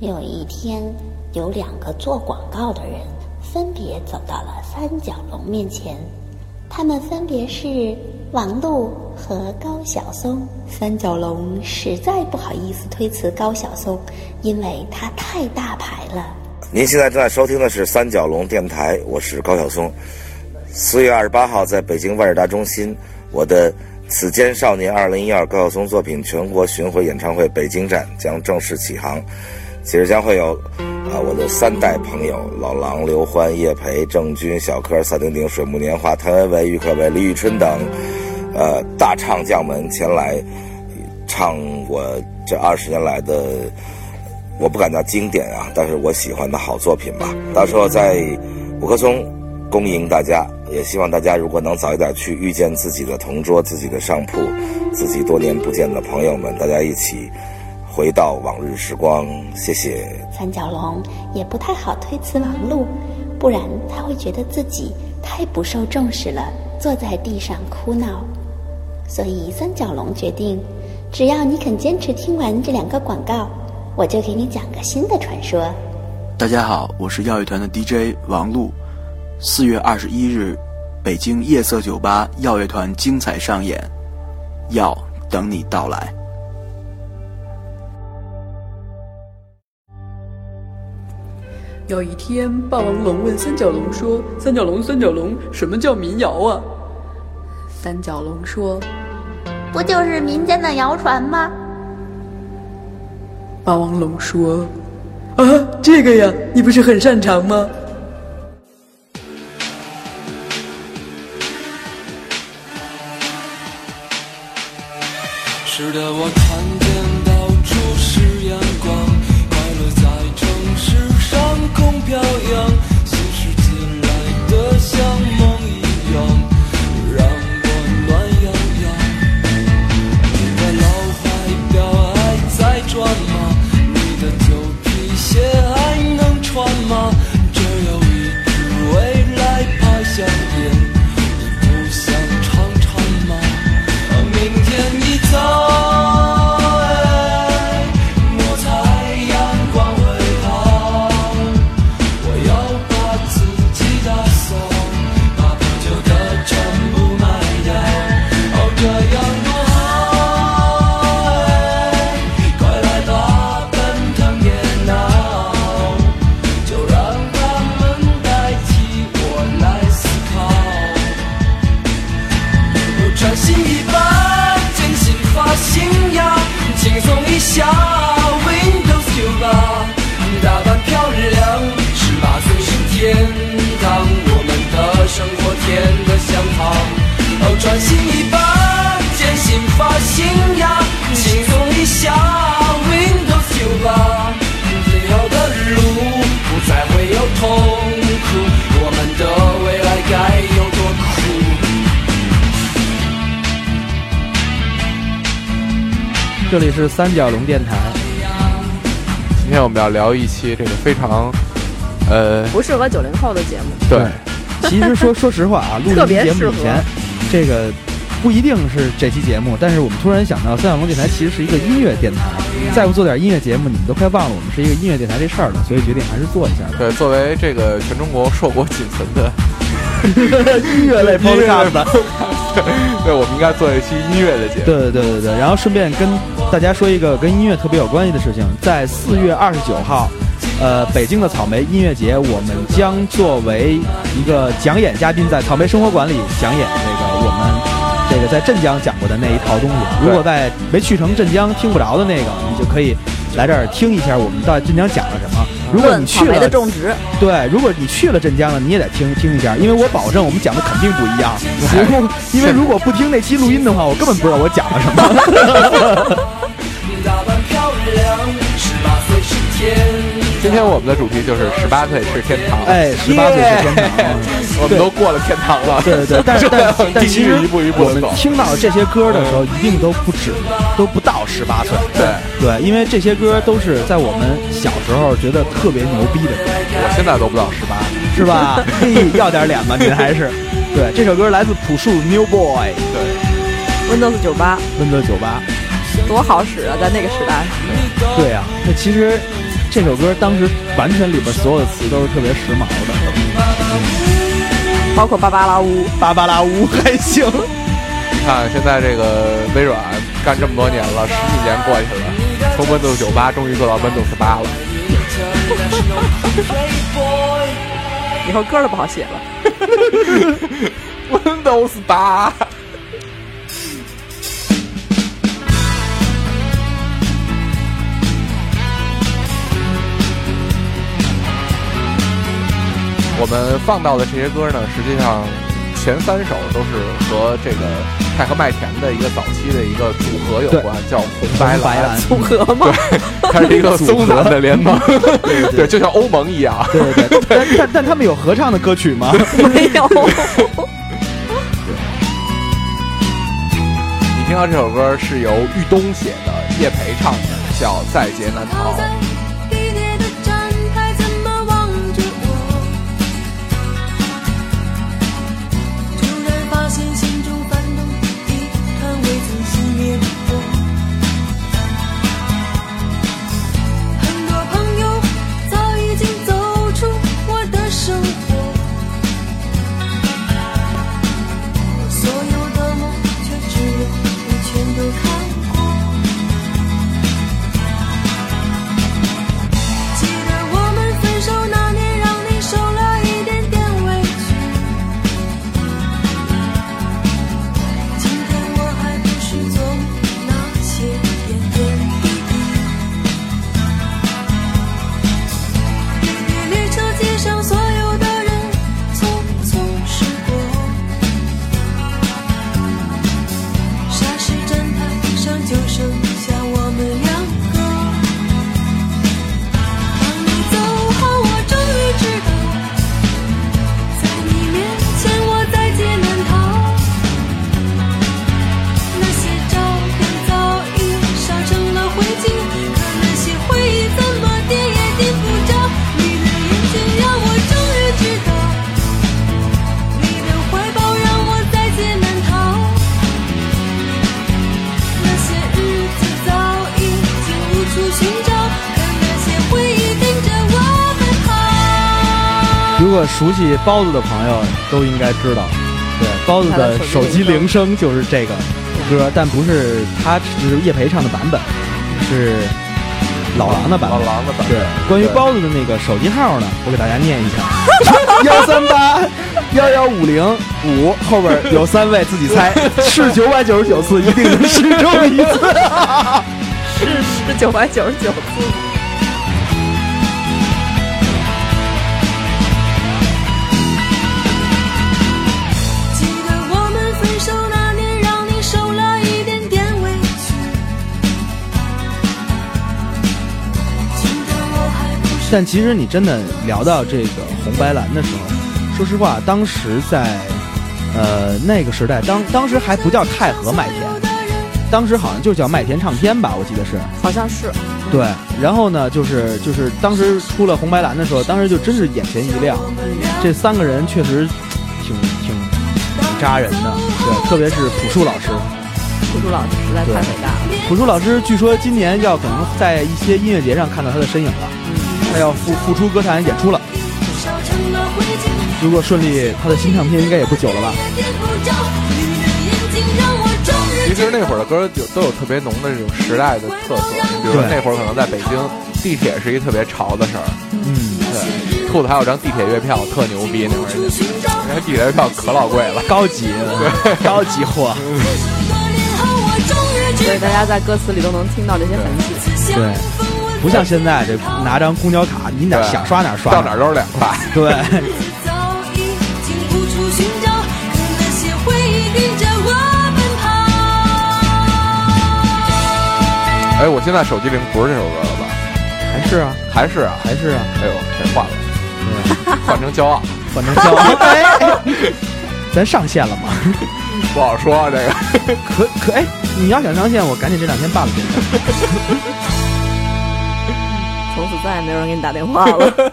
有一天，有两个做广告的人分别走到了三角龙面前，他们分别是王璐和高晓松。三角龙实在不好意思推辞高晓松，因为他太大牌了。您现在正在收听的是三角龙电台，我是高晓松。四月二十八号，在北京万事达中心，我的《此间少年》二零一二高晓松作品全国巡回演唱会北京站将正式启航。其实将会有，啊，我的三代朋友老狼、刘欢、叶培、郑钧、小柯、萨顶顶、水木年华、谭维维、郁可唯、李宇春等，呃，大唱将们前来唱我这二十年来的，我不敢叫经典啊，但是我喜欢的好作品吧。到时候在五棵松恭迎大家，也希望大家如果能早一点去遇见自己的同桌、自己的上铺、自己多年不见的朋友们，大家一起。回到往日时光，谢谢。三角龙也不太好推辞王璐，不然他会觉得自己太不受重视了，坐在地上哭闹。所以三角龙决定，只要你肯坚持听完这两个广告，我就给你讲个新的传说。大家好，我是耀乐团的 DJ 王璐。四月二十一日，北京夜色酒吧耀乐团精彩上演，要等你到来。有一天，霸王龙问三角龙说：“三角龙，三角龙，什么叫民谣啊？”三角龙说：“不就是民间的谣传吗？”霸王龙说：“啊，这个呀，你不是很擅长吗？”是的，我三角龙电台。今天我们要聊一期这个非常，呃，不适合九零后的节目。对，其实说 说实话啊，录这期节目以前，这个不一定是这期节目，但是我们突然想到，三角龙电台其实是一个音乐电台。再不做点音乐节目，你们都快忘了我们是一个音乐电台这事儿了。所以决定还是做一下。对，作为这个全中国硕果仅存的 音乐类 podcast，对，我们应该做一期音乐的节目。对对对对对，然后顺便跟。大家说一个跟音乐特别有关系的事情，在四月二十九号，呃，北京的草莓音乐节，我们将作为一个讲演嘉宾，在草莓生活馆里讲演这个我们这个在镇江讲过的那一套东西。如果在没去成镇江听不着的那个，你就可以来这儿听一下我们到镇江讲了什么。如果你去了，的种植对，如果你去了镇江了，你也得听听一下，因为我保证我们讲的肯定不一样。因为如果不听那期录音的话，我根本不知道我讲了什么。今天我们的主题就是十八岁是天堂。哎，十八岁是天堂，我们都过了天堂了。对对对，但是 但但其实一步一步我们听到这些歌的时候，一定都不止，都不到十八岁。对对，因为这些歌都是在我们小时候觉得特别牛逼的歌。我现在都不到十八，是吧？嘿，要点脸吧，您还是。对，这首歌来自朴树，New Boy。对，Windows 九八，Windows 九八，多好使啊，在那个时代。对啊，那其实。这首歌当时完全里边所有的词都是特别时髦的，包括芭芭拉乌，芭芭拉乌还行。你看现在这个微软干这么多年了，十几年过去了，从 Windows 九八终于做到 Windows 十八了。以后歌都不好写了。Windows 八。我们放到的这些歌呢，实际上前三首都是和这个太和麦田的一个早期的一个组合有关，叫红白红白蓝组合吗？对 它是一个松南的联盟，对，就像欧盟一样。对对对，但但但他们有合唱的歌曲吗？没有。你听到这首歌是由玉东写的，叶培唱的，叫《在劫难逃》。熟悉包子的朋友都应该知道，对包子的手机铃声就是这个歌，但不是他是叶培唱的版本，是老狼的版本。老狼的版本对，关于包子的那个手机号呢，我给大家念一下：幺三八幺幺五零五，后边有三位自己猜，是九百九十九次，一定能试中一次。是是九百九十九但其实你真的聊到这个红白蓝的时候，说实话，当时在呃那个时代，当当时还不叫太和麦田，当时好像就叫麦田唱片吧，我记得是。好像是，对，然后呢，就是就是当时出了红白蓝的时候，当时就真是眼前一亮，这三个人确实挺挺挺扎人的，对，特别是朴树老师。朴树老师实在太伟大了。朴树老师据说今年要可能在一些音乐节上看到他的身影了，他要复复出歌坛演出了。如果顺利，他的新唱片应该也不久了吧？其实那会儿的歌有都有特别浓的这种时代的特色，比如那会儿可能在北京，地铁是一特别潮的事儿。嗯，对，兔子还有张地铁月票，特牛逼那会儿，人家地铁月票可老贵了。高级，对高级货。所以大家在歌词里都能听到这些痕迹。对，不像现在这拿张公交卡，你哪想刷哪刷，到哪都是两块。对。哎，我现在手机铃不是这首歌了吧？还是啊，还是啊？还是啊，哎呦，这换了，换成骄傲，换成骄傲。哎，哎咱上线了吗？不好说啊这个。可可哎，你要想上线，我赶紧这两天办了再也没有人给你打电话了。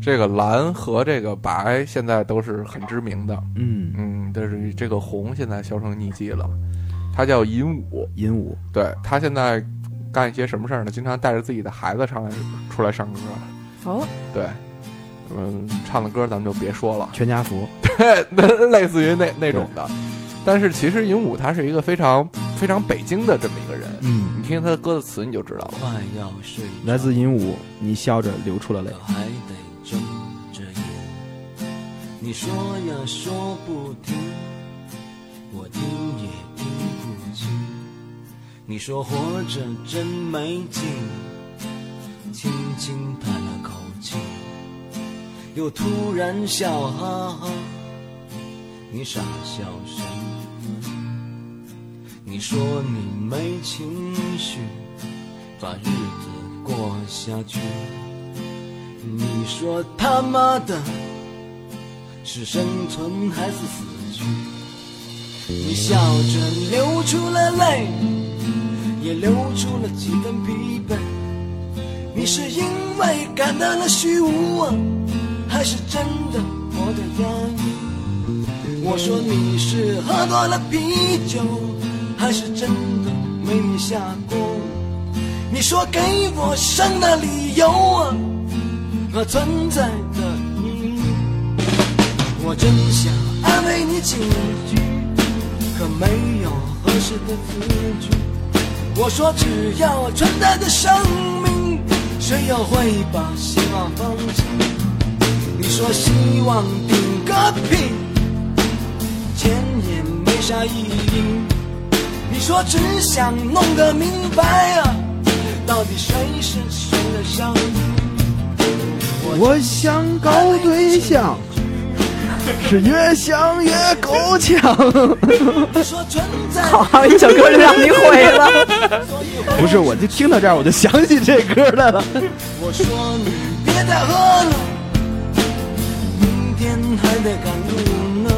这个蓝和这个白现在都是很知名的，嗯，嗯，但是这个红现在销声匿迹了。他叫银武，银武，对他现在干一些什么事儿呢？经常带着自己的孩子上来出来唱歌，哦，对，嗯，唱的歌咱们就别说了，全家福，对，类似于那那种的。但是其实尹武他是一个非常非常北京的这么一个人，嗯，你听他的歌的词你就知道了。快要睡来自银武，你笑着流出了泪。还得睁着眼。你说呀说不停，我听也听不清。你说活着真没劲，轻轻叹了口气，又突然笑哈哈。你傻笑什么？你说你没情绪，把日子过下去。你说他妈的是生存还是死去？你笑着流出了泪，也流出了几分疲惫。你是因为感到了虚无，还是真的活得压抑？我说你是喝多了啤酒，还是真的没下锅？你说给我生的理由啊，和存在的意义。我真想安慰你几句，可没有合适的字句。我说只要存在的生命，谁又会把希望放弃？你说希望顶个屁，钱也没啥意义。你说只想弄个明白啊，到底谁是谁的上帝？我想搞对象，是越想越够呛。好好一首歌就让你毁了。不是，我就听到这儿，我就想起这歌来了。我说你别再喝了，明天还得赶路呢。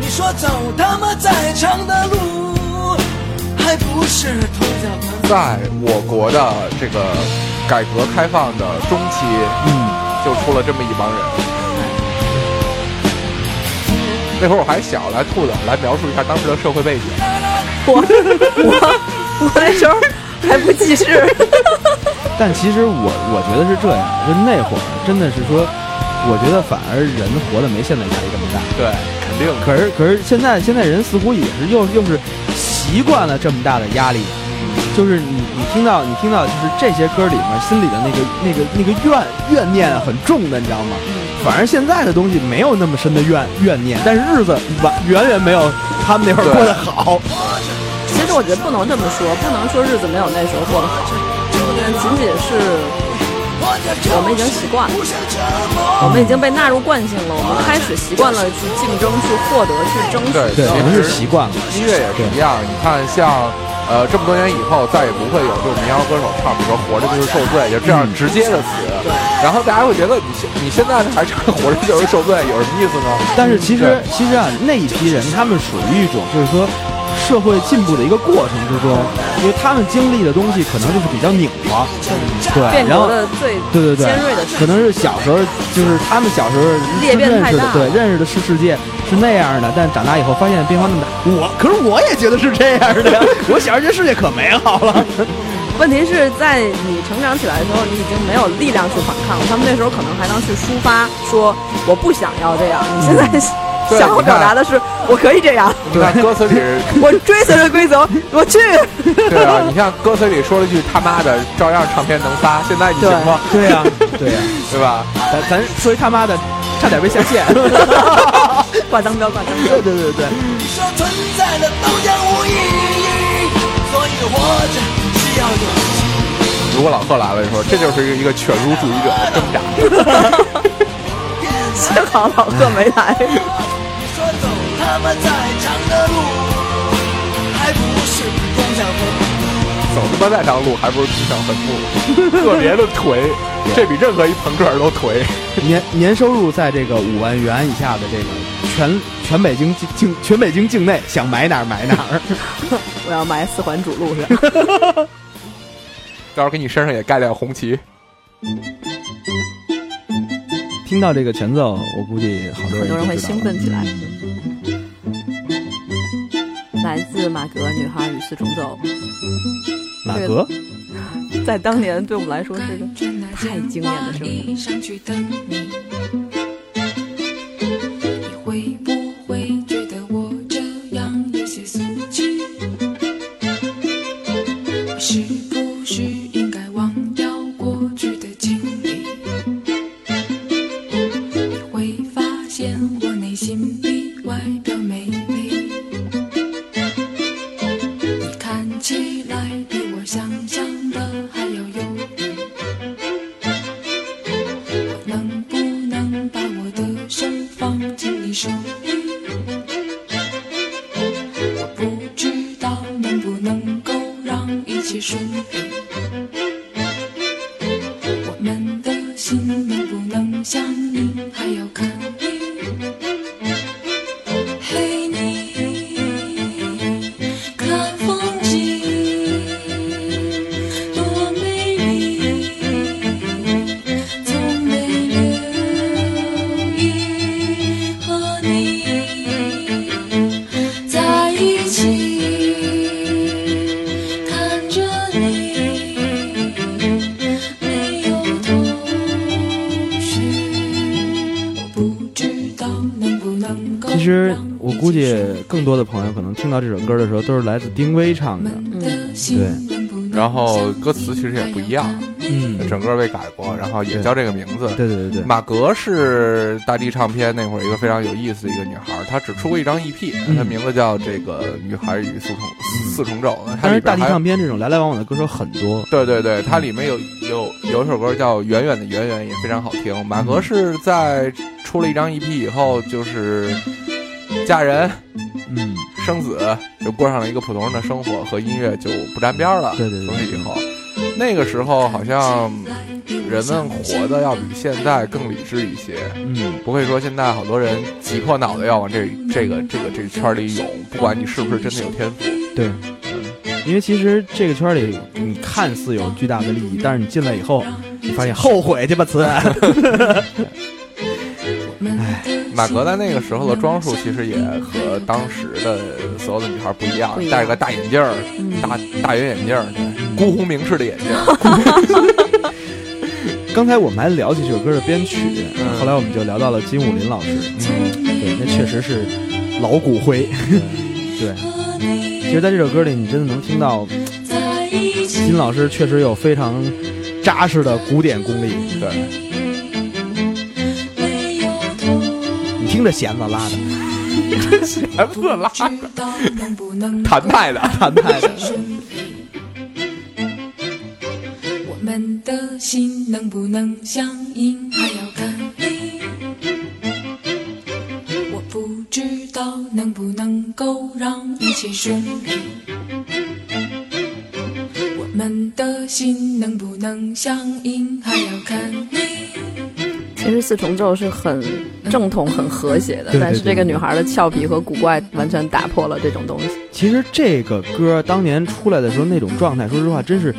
你说走他妈再长的路，在我国的这个改革开放的中期，嗯，就出了这么一帮人。那会儿我还小，来兔子来描述一下当时的社会背景。我我我那时候还不记事，但其实我我觉得是这样，就那会儿真的是说，我觉得反而人活得没现在压力这么大。对，肯定。可是可是现在现在人似乎也是又又是习惯了这么大的压力，就是你你听到你听到就是这些歌里面心里的那个那个那个怨怨念很重的，你知道吗？反而现在的东西没有那么深的怨怨念，但是日子完远远没有他们那会儿过得好。其实我觉得不能这么说，不能说日子没有那时候过得好，但仅仅是我们已经习惯了，我们已经被纳入惯性了，我们开始习惯了去竞争、去获得、去争取。对对，我们是习惯了。音乐也是一样，你看像。呃，这么多年以后，再也不会有这种民谣歌手唱，比如说“活着就是受罪”，就这样直接的词。然后大家会觉得你现你现在还唱“活着就是受罪”，有什么意思呢？但是其实其实啊，那一批人他们属于一种就是说社会进步的一个过程之中，因为他们经历的东西可能就是比较拧巴，对，变然后对对对尖锐的可能是小时候就是他们小时候裂变认识的对认识的是世界是那样的，但长大以后发现变化那么大，我可是我也觉得是这样的呀，我小时候觉得世界可美好了，问题是在你成长起来的时候，你已经没有力量去反抗。他们那时候可能还能去抒发，说我不想要这样。你现在对想要表达的是，我可以这样，你看歌词里，我追随着规则，我去。对啊，你像歌词里说了句“他妈的”，照样唱片能发。现在你行吗？对呀、对 呀、对吧？咱咱说一他妈的，差点被下线，挂脏标，挂脏标。对对对对。你说存在的都将无意义，所以活着是要勇气。如果老贺来了，你说这就是一个犬儒主义者的挣扎。幸好老贺没来。你说走他妈再长的路，还不是。走他妈再长路，还不如去上坟墓，特别的颓，这比任何一朋克都颓。年年收入在这个五万元以下的这个全全北京境境全北京境内，想买哪儿买哪儿。我要买四环主路上。到时候给你身上也盖辆红旗。听到这个前奏，我估计好多人很多人会兴奋起来。来自马格《女孩与四重奏马格，》，在当年对我们来说是个太惊艳的声音。其实我估计更多的朋友可能听到这首歌的时候，都是来自丁薇唱的。对，然后歌词其实也不一样，嗯，整个被改过，然后也叫这个名字。对对对对，马格是大地唱片那会儿一个非常有意思的一个女孩，她只出过一张 EP，嗯她名字叫这个《女孩与四重四重奏》。但是大地唱片这种来来往往的歌手很多。对对对，它里面有有有一首歌叫《远远的远远》，也非常好听。马格是在出了一张 EP 以后，就是嫁人、嗯，生子，就过上了一个普通人的生活，和音乐就不沾边了。对对对从此以后，那个时候好像人们活的要比现在更理智一些。嗯，不会说现在好多人挤破脑袋要往这这个这个这个圈里涌，不管你是不是真的有天赋。对，因为其实这个圈里你看似有巨大的利益，但是你进来以后，你发现后悔去吧词。马格在那个时候的装束其实也和当时的所有的女孩不一样，一样戴个大眼镜儿，嗯大大圆眼镜儿，对，孤鸿明式的眼镜儿。刚才我们还聊起这首歌的编曲，嗯后来我们就聊到了金武林老师，嗯对，那确实是老骨灰。对，其实在这首歌里，你真的能听到金老师确实有非常扎实的古典功力。对，听着弦子拉的，弦子拉的弹派的，弹派的。我们的心能不能相应，还要看你。我不知道能不能够让一切顺利。我们的心能不能相应，还要看你。其实四重奏是很正统、很和谐的，但是这个女孩的俏皮和古怪完全打破了这种东西。其实这个歌当年出来的时候那种状态，说实话真是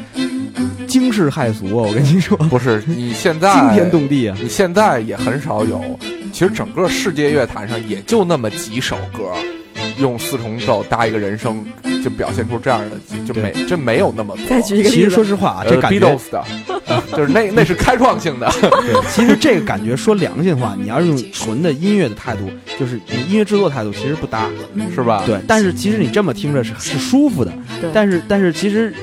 惊世骇俗啊！我跟你说，不是你现在惊天动地啊！你现在也很少有，其实整个世界乐坛上也就那么几首歌，用四重奏搭一个人声，就表现出这样的，就没这没有那么多。再举一个其实，说实话啊，呃这感觉 Beatles 的，就是那那是开创性的。对，其实这个感觉说良心话，你要是用纯的音乐的态度，就是你音乐制作态度，其实不搭，是吧？对。但是其实你这么听着是是舒服的，对但是但是其实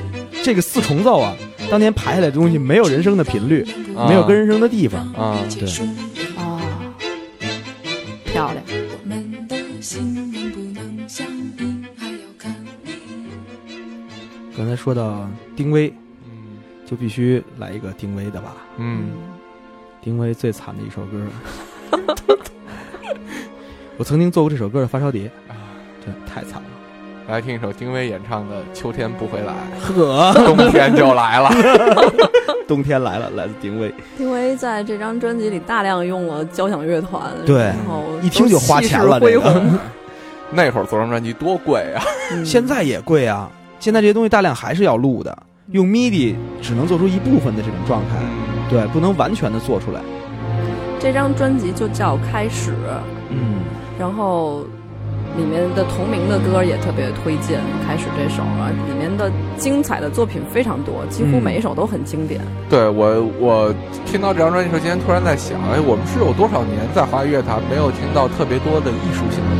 这个四重奏啊，当年排下来的东西没有人声的频率，啊没有跟人声的地方，啊，对。啊，漂亮。刚才说到丁薇，嗯就必须来一个丁薇的吧。嗯，丁薇最惨的一首歌，我曾经做过这首歌的发烧碟，对，太惨了。来听一首丁薇演唱的《秋天不回来 呵，》，冬天就来了。冬天来了，来自丁薇。丁薇在这张专辑里大量用了交响乐团，对然后一听就花钱了。那会儿做张专辑多贵啊！嗯现在也贵啊，现在这些东西大量还是要录的，用 MIDI 只能做出一部分的这种状态，对，不能完全的做出来。这张专辑就叫《开始》，嗯，然后里面的同名的歌也特别推荐。开始这首啊，里面的精彩的作品非常多，几乎嗯每一首都很经典。对我，我听到这张专辑的时候，今天突然在想，哎，我们是有多少年在华语乐坛没有听到特别多的艺术性的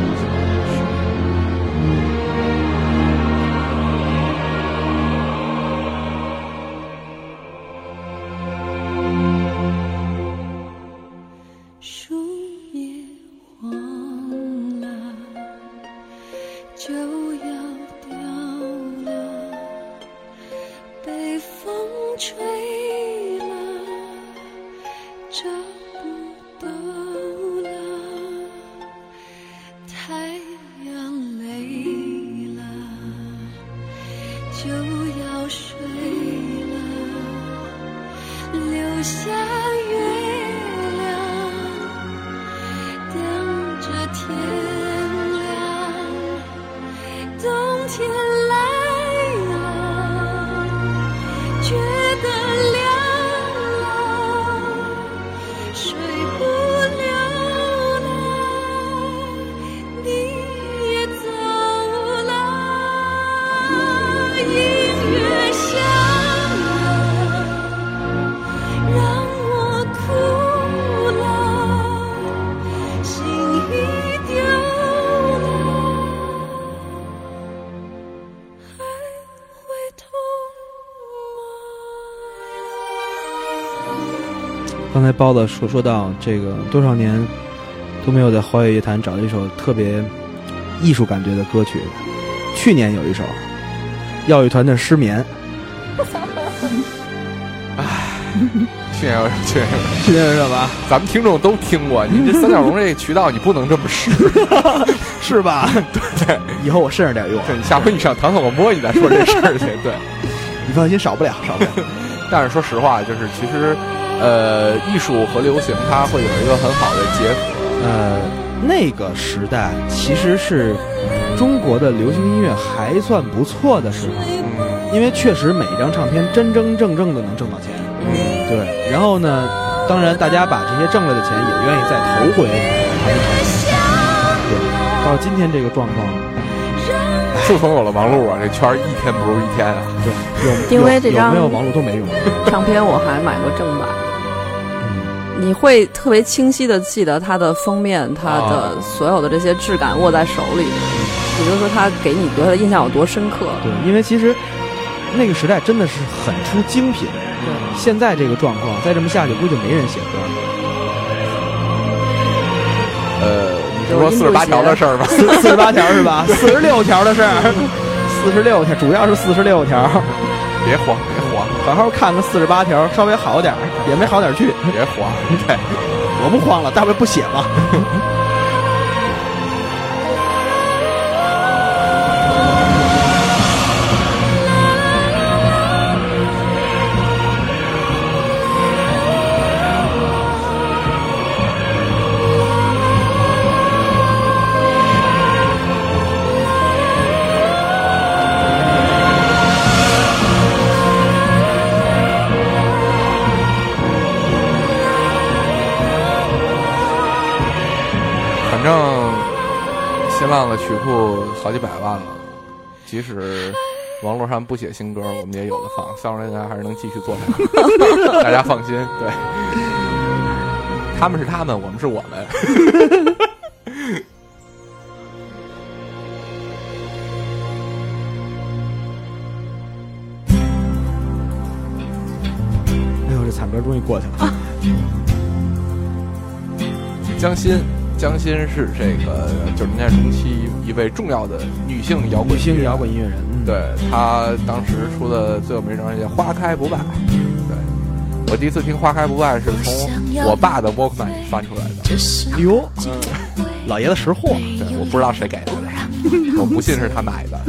吹了，才包子说说到这个多少年都没有在华语乐坛找到一首特别艺术感觉的歌曲，去年有一首耀乐团的《失眠》，去年有，去年有，去年是什么？咱们听众都听过。你这三角龙这个渠道，你不能这么试。是吧？对，以后我慎着点用。对，下回你上糖广播，你再说这事儿去。对，你放心，少不了，少不了。但是说实话，就是其实，呃，艺术和流行它会有一个很好的结合。呃，那个时代其实是中国的流行音乐还算不错的时候，嗯，因为确实每一张唱片真真正正的能挣到钱。嗯，对，然后呢，当然大家把这些挣来的钱也愿意再投回传统产业。对，到今天这个状况，自从有了王璐啊，这圈儿一天不如一天啊。对，有有因为这张有没有王璐都没用。唱片我还买过正版，嗯，你会特别清晰的记得它的封面，它啊的所有的这些质感握在手里，也就是说它给你留下的印象有多深刻。对，因为其实那个时代真的是很出精品。对，现在这个状况再这么下去，估计就没人写歌了。呃，你是说四十八条的事儿吧？四 四十八条是吧？四十六条的事儿，四十六条，主要是四十六条。别慌，好好看个四十八条，稍微好点儿，也没好点儿去。别慌。对，我不慌了，大不了不写了。曲库好几百万了，即使网络上不写新歌，我们也有的放。三十年还是能继续做下去，大家放心。对，他们是他们，我们是我们。哎呦，这惨歌终于过去了。江心，江心是这个九十年代中期一位重要的女性摇滚女性摇滚音乐人，嗯，对她当时出的最有名一张专辑《花开不败》。对我第一次听《花开不败》是从我爸的 Walkman 里翻出来的。这是哎呦，老爷子识货。对，我不知道谁给他的，我不信是他买的。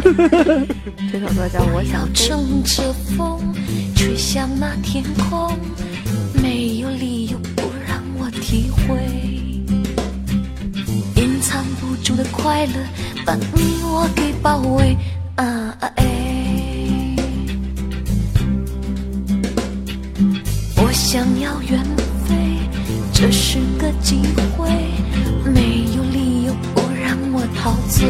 这首歌叫《我想》。乘着风吹向那天空，没有理由不让我体会，快乐把你我给包围。啊哎，我想要远飞，这是个机会，没有理由不让我陶醉。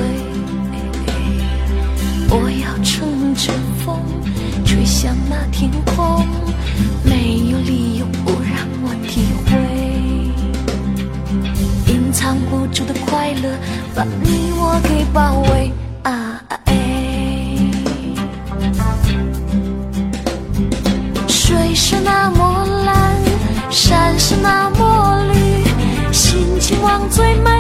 我要乘着风，吹向那天空，没有理由不让我体会。藏不住的快乐，把你我给包围啊！哎，水是那么蓝，山是那么绿，心情往最美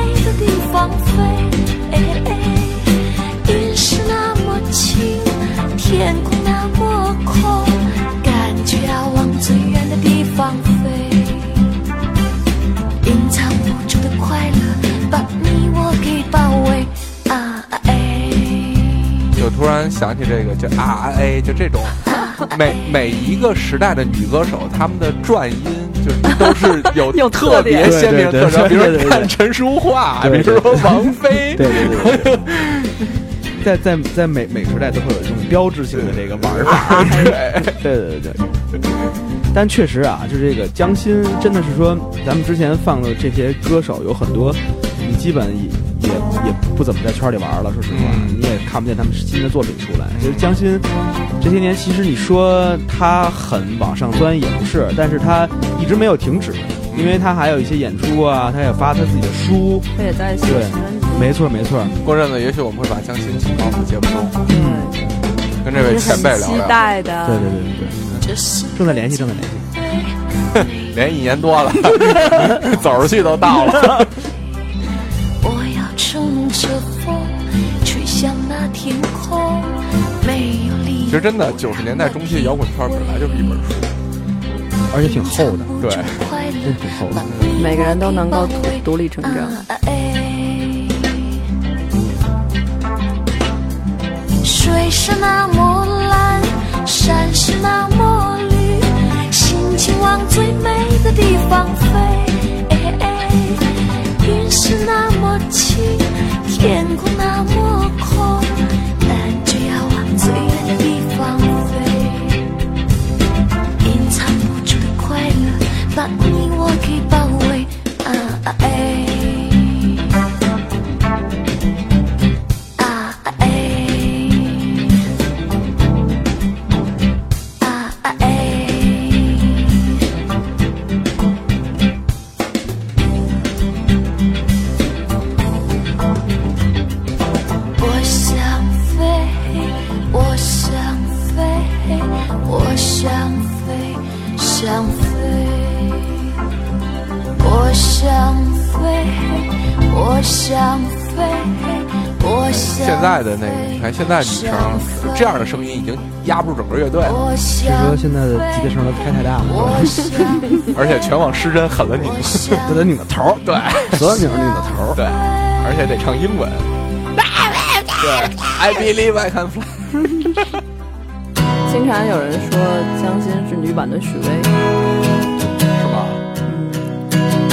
想起这个，就 R A，就这种，每每一个时代的女歌手，她们的转音就是都是 有有特特别鲜明的特征，比如说看陈淑桦，比如说王菲，对对对对。在在在每每个时代都会有这种标志性的这个玩法，对。对对对。但确实啊，就这个江心，真的是说，咱们之前放的这些歌手有很多，你基本也也也不怎么在圈里玩了。说实话，嗯。你也看不见他们新的作品出来。其实江心这些年，其实你说他很往上钻也不是，但是他一直没有停止，因为他还有一些演出啊，他也发他自己的书，他也在写对。没错没错，过阵子也许我们会把江心请到我们节目中，嗯，跟这位前辈聊期，待的，对对对对对。正在联系，正在联系。连一年多了，走出去都到了。我要乘着风，天空，没有理由。其实真的，九十年代中期的摇滚圈本来就是一本书，而且挺厚的，对真挺厚的。每个人都能够独立成长。水是那么蓝，山是那么绿，心情往最美的地方飞。哎哎云是那么轻，天空那么空，你我给包围啊！哎。现在的那个，你看现在女生这样的声音已经压不住整个乐队了，我据想说现在的吉他声都开太大了，我 想而且全往失真 狠了拧，都得拧个头儿，对。所有拧拧个头儿。对，而且得唱英文。对，I believe I can fly。经常有人说江心是女版的许巍，是吗？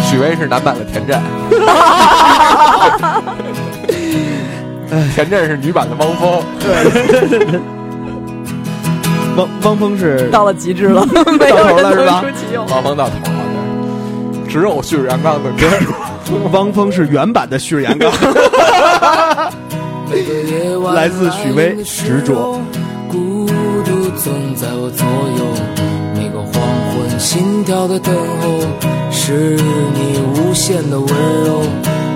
许巍是男版的田震，田震是女版的汪峰。汪汪峰是到了极致了，没有到头人了是吧能出其右。汪峰到头了，对，只有旭日阳刚的歌。汪峰是原版的旭日阳刚，来自许巍执着。孤独总在我左右，每个黄昏心跳的等候，是你无限的温柔。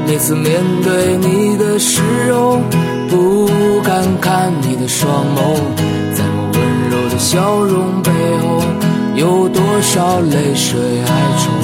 每次面对你的时候，不敢看你的双眸，在我温柔的笑容背后，有多少泪水哀愁？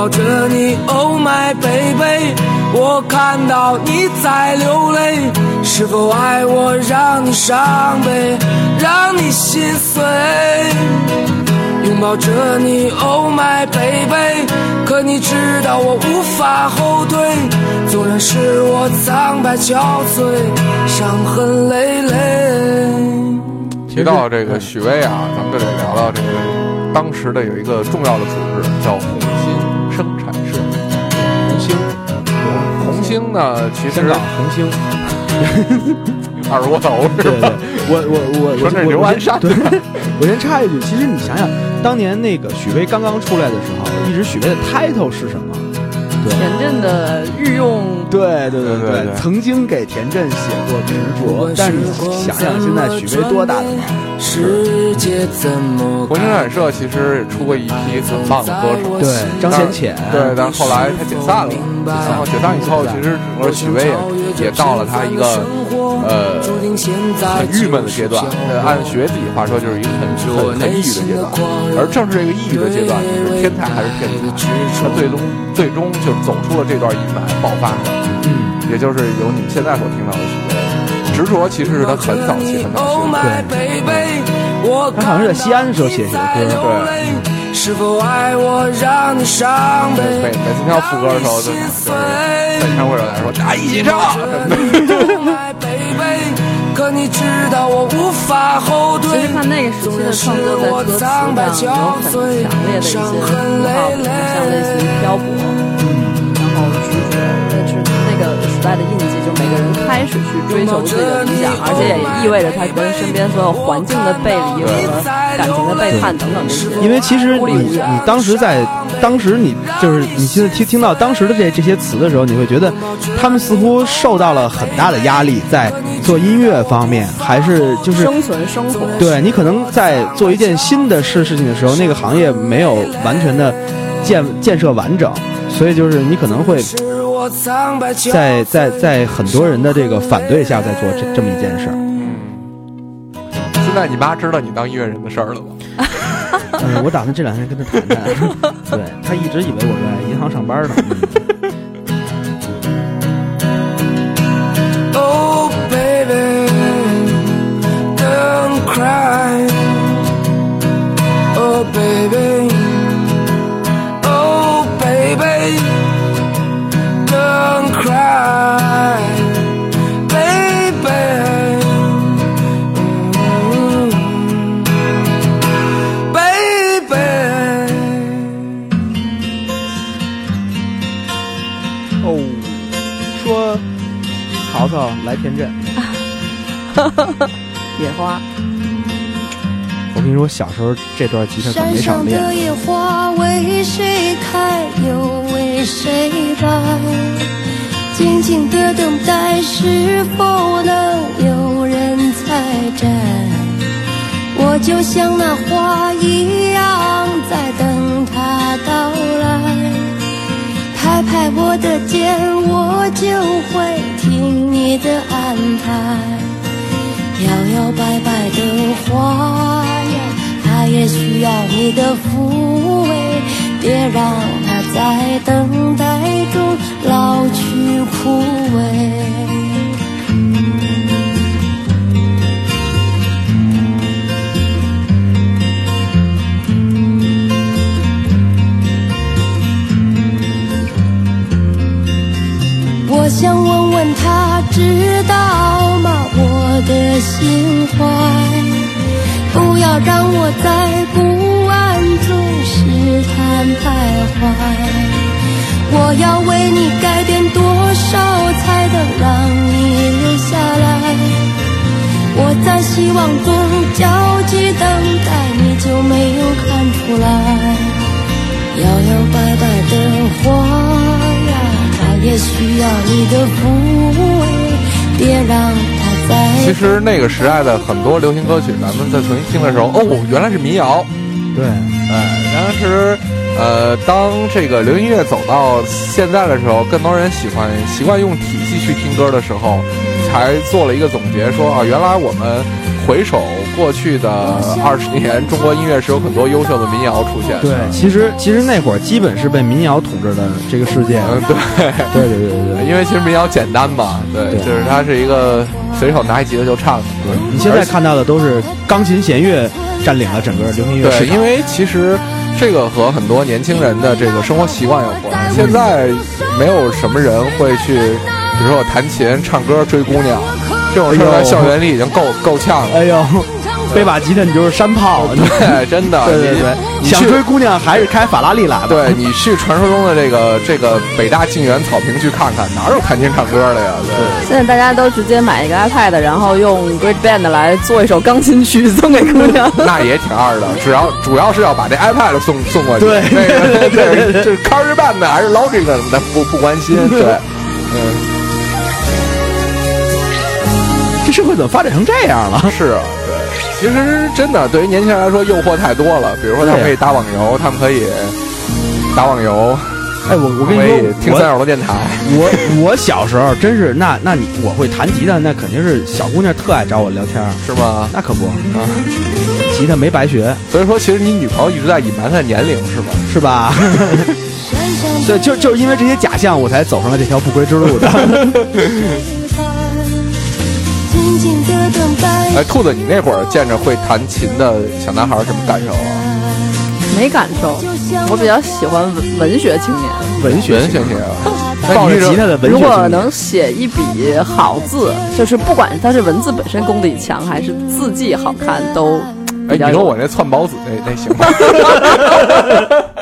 抱着你，Oh my baby，我看到你在流泪，是否爱我让你伤悲，让你心碎？拥抱着你，Oh my baby，可你知道我无法后退，纵然是我苍白憔悴，伤痕累累。提到这个许巍啊，咱们就得聊聊这个当时的有一个重要的组织叫红星呢，其实香港红星，二锅头是对对吧？，我我我我是刘安山对，我先插一句，其实你想想，当年那个许巍刚刚出来的时候，一直许巍的 title 是什么？对。田震的御用对对对对对曾经给田震写过执着，但是你想想现在许巍多大的忙？世界怎么红星出版社其实也出过一批很棒的歌手，对，张浅浅，对，但是后来他解散了，然后解散以后，其实整个许巍也也到了他一个呃很郁闷的阶段。呃，按许巍自己话说，就是一个很很很抑郁的阶段。而正是这个抑郁的阶段，就是天才还是天才，他最终最终就走出了这段阴霾，爆发了。嗯，也就是有你们现在所听到的许巍。执着其实是他很早期很早期 Oh 的我他好像是在西安的时候写这首歌，对。是否爱我让你伤悲？每每次听到副歌的时候，就就是在演唱会上来说，大家一起唱。可你知道我无法后退。其实看那个时期的创作，在歌词上有很强烈的一些符号，比如像类似于漂泊，然后执着，那是那个时代的印记，就每个人开始去追求自己的理想，而且也意味着他跟身边所有环境的背离和感情的背叛等等这些。因为其实你你当时在当时你就是你现在听听到当时的这这些词的时候，你会觉得他们似乎受到了很大的压力，在做音乐方面，还是就是生存生活，对你可能在做一件新的事事情的时候，那个行业没有完全的建建设完整，所以就是你可能会在在在很多人的这个反对下，在做这这么一件事儿。现在你妈知道你当音乐人的事儿了吗？嗯，我打算这两天跟他谈谈。对他一直以为我在银行上班呢。哦，说曹操来田震，野花。我跟你说，小时候这段吉他可山没少练。上的野花为谁开，又为谁败？静静的等待，是否能有人采摘？我就像那花一样，在等它到来。拍拍我的肩，我就会听你的安排。摇摇摆摆的花呀，它也需要你的抚慰，别让它在等待中老去枯萎。想问问他，知道吗？我的心怀，不要让我在不安中试探徘徊。我要为你改变多少，才能让你留下来？我在希望中焦急等待，你就没有看出来？摇摇摆摆的花，也需要你的抚慰，别让它在。其实那个时代的很多流行歌曲，咱们在重新听的时候，哦，原来是民谣。对，哎，当时，呃，当这个流行音乐走到现在的时候，更多人喜欢习惯用体系去听歌的时候，才做了一个总结，说啊，原来我们回首过去的二十年，中国音乐是有很多优秀的民谣出现的。对，其实其实那会儿基本是被民谣统治的这个世界。嗯，对，对对对对对。因为其实民谣简单嘛，对，对就是它是一个随手拿一吉他就唱的。对，你现在看到的都是钢琴弦乐占领了整个流行音乐市对，因为其实这个和很多年轻人的这个生活习惯有关。现在没有什么人会去，比如说我弹琴、唱歌、追姑娘这种事儿，在校园里已经够够呛了。哎呦，背把吉他你就是山炮。对，真的，对对对，你去想追姑娘还是开法拉利来吧。对你去传说中的这个这个北大静园草坪去看看，哪有弹琴唱歌的呀？对。现在大家都直接买一个 iPad，然后用 Great Band 来做一首钢琴曲送给姑娘。那也挺二的，只要主要是要把这 iPad 送送过去。对那个对对对这是 Carry Band 的还是 Logic 的，咱不不关心。对，嗯，这社会怎么发展成这样了？是啊，对。其实真的，对于年轻人来说，诱惑太多了。比如说，他们可以打网游，他们可以打网游，哎，我我跟你可以说，听三角龙电台。我我小时候真是，那那你我会弹吉他，那肯定是小姑娘特爱找我聊天，是吗？那可不，啊，吉他没白学，所以说，其实你女朋友一直在隐瞒她的年龄，是吗？是吧？对，就就是因为这些假象，我才走上了这条不归之路的。静静的等待。哎，兔子，你那会儿见着会弹琴的小男孩儿什么感受啊？没感受，我比较喜欢文文学青年。文学青年啊，抱着吉他的文学如果能写一笔好字，就是不管他是文字本身功底强，还是字迹好看，都哎，比较有你说我那窜宝子那那行吗？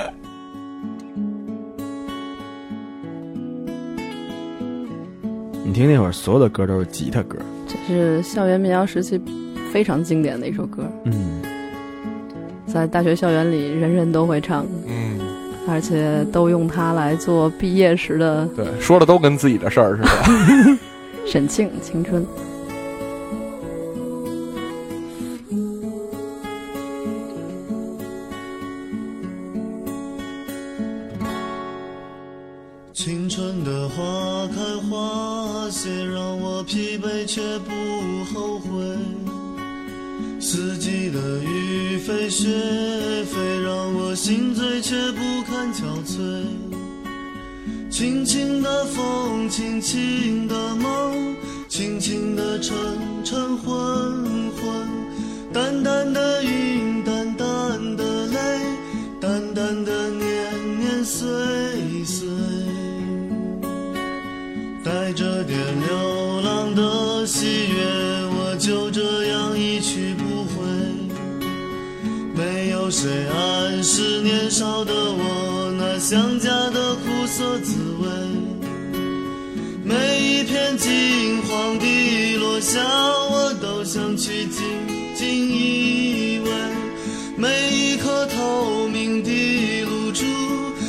听那会儿所有的歌都是吉他歌，这是校园民谣时期非常经典的一首歌，嗯，在大学校园里人人都会唱，嗯，而且都用它来做毕业时的对，说的都跟自己的事儿似的。沈庆青春。青春的花开花那些，让我疲惫却不后悔。四季的雨飞雪飞，让我心醉却不堪憔悴。轻轻的风，轻轻的梦，轻轻的晨晨昏昏，淡淡的云，谁暗示年少的我那想家的苦涩滋味。每一片金黄的落下，我都想去紧紧依偎。每一颗透明的露珠，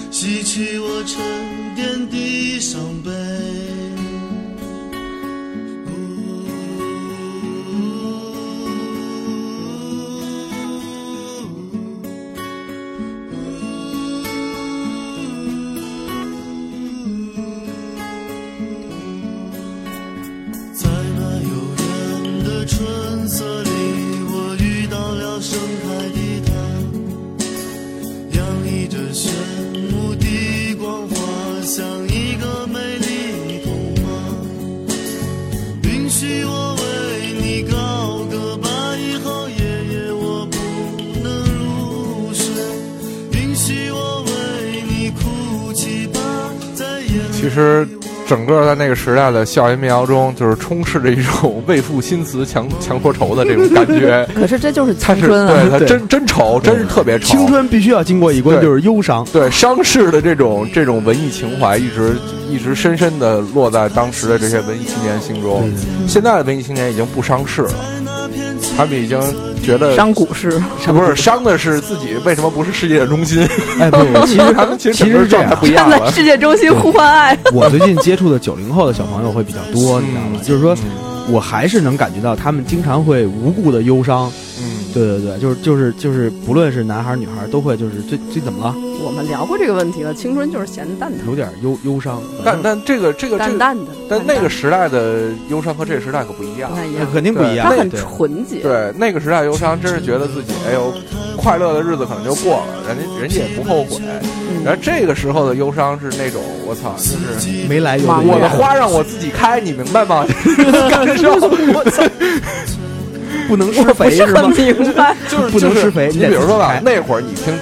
洗去我沉淀的伤实，整个在那个时代的校园民谣中，就是充斥着一种 为赋新词强强说愁的这种感觉。可是这就是他是青春啊！对他真真愁，真是特别愁。青春必须要经过一关，就是忧伤。对伤逝的这种这种文艺情怀，一直一直深深的落在当时的这些文艺青年心中。现在的文艺青年已经不伤逝了，他们已经觉得伤股市，不是伤的是自己为什么不是世界的中心？哎，其实他们其实其实状态不一样了。站在世界中心呼唤爱。我最近接触的九零后的小朋友会比较多，你知道吗？就是说，我还是能感觉到他们经常会无故的忧伤，嗯，对对对，就是就是就是，不论是男孩儿女孩儿，都会就是最最怎么了，我们聊过这个问题了，青春就是咸蛋疼，有点忧忧伤，但但这个这个这个，淡淡的，但那个时代的忧伤和这个时代可不一样不。太一样，肯定不一样，它很对。纯洁，对，那个时代忧伤，真是觉得自己哎呦，快乐的日子可能就过了，人家人家也不后悔。嗯。然后这个时候的忧伤是那种我操，就是没来由忙我的的花让我自己开，你明白吗？感受。我操，不能施肥是吗？明白，就是不能就是施肥你比如说吧，那会儿你听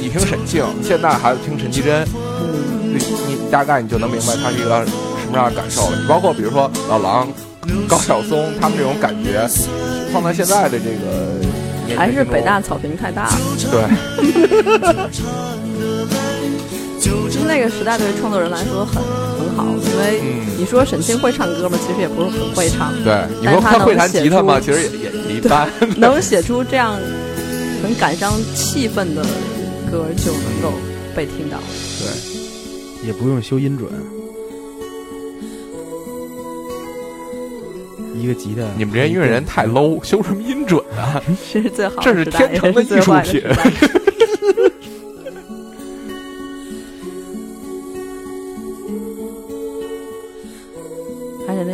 你听沈庆，现在孩子听陈绮贞，嗯，你你大概你就能明白他是一个什么样的感受了。你包括比如说老狼、高晓松他们这种感觉，放在现在的这个还是北大草坪太大了。对。就是那个时代对于创作人来说很很好，因为嗯你说沈清会唱歌吗？其实也不是很会唱，对，你说他会弹吉他吗？其实也也也一 般。能写出这样很感伤气氛的歌，就能够被听到。对，也不用修音准，一个吉他，你们这些音乐人太 low，修什么音准啊？这 是最好的这是天成的艺术品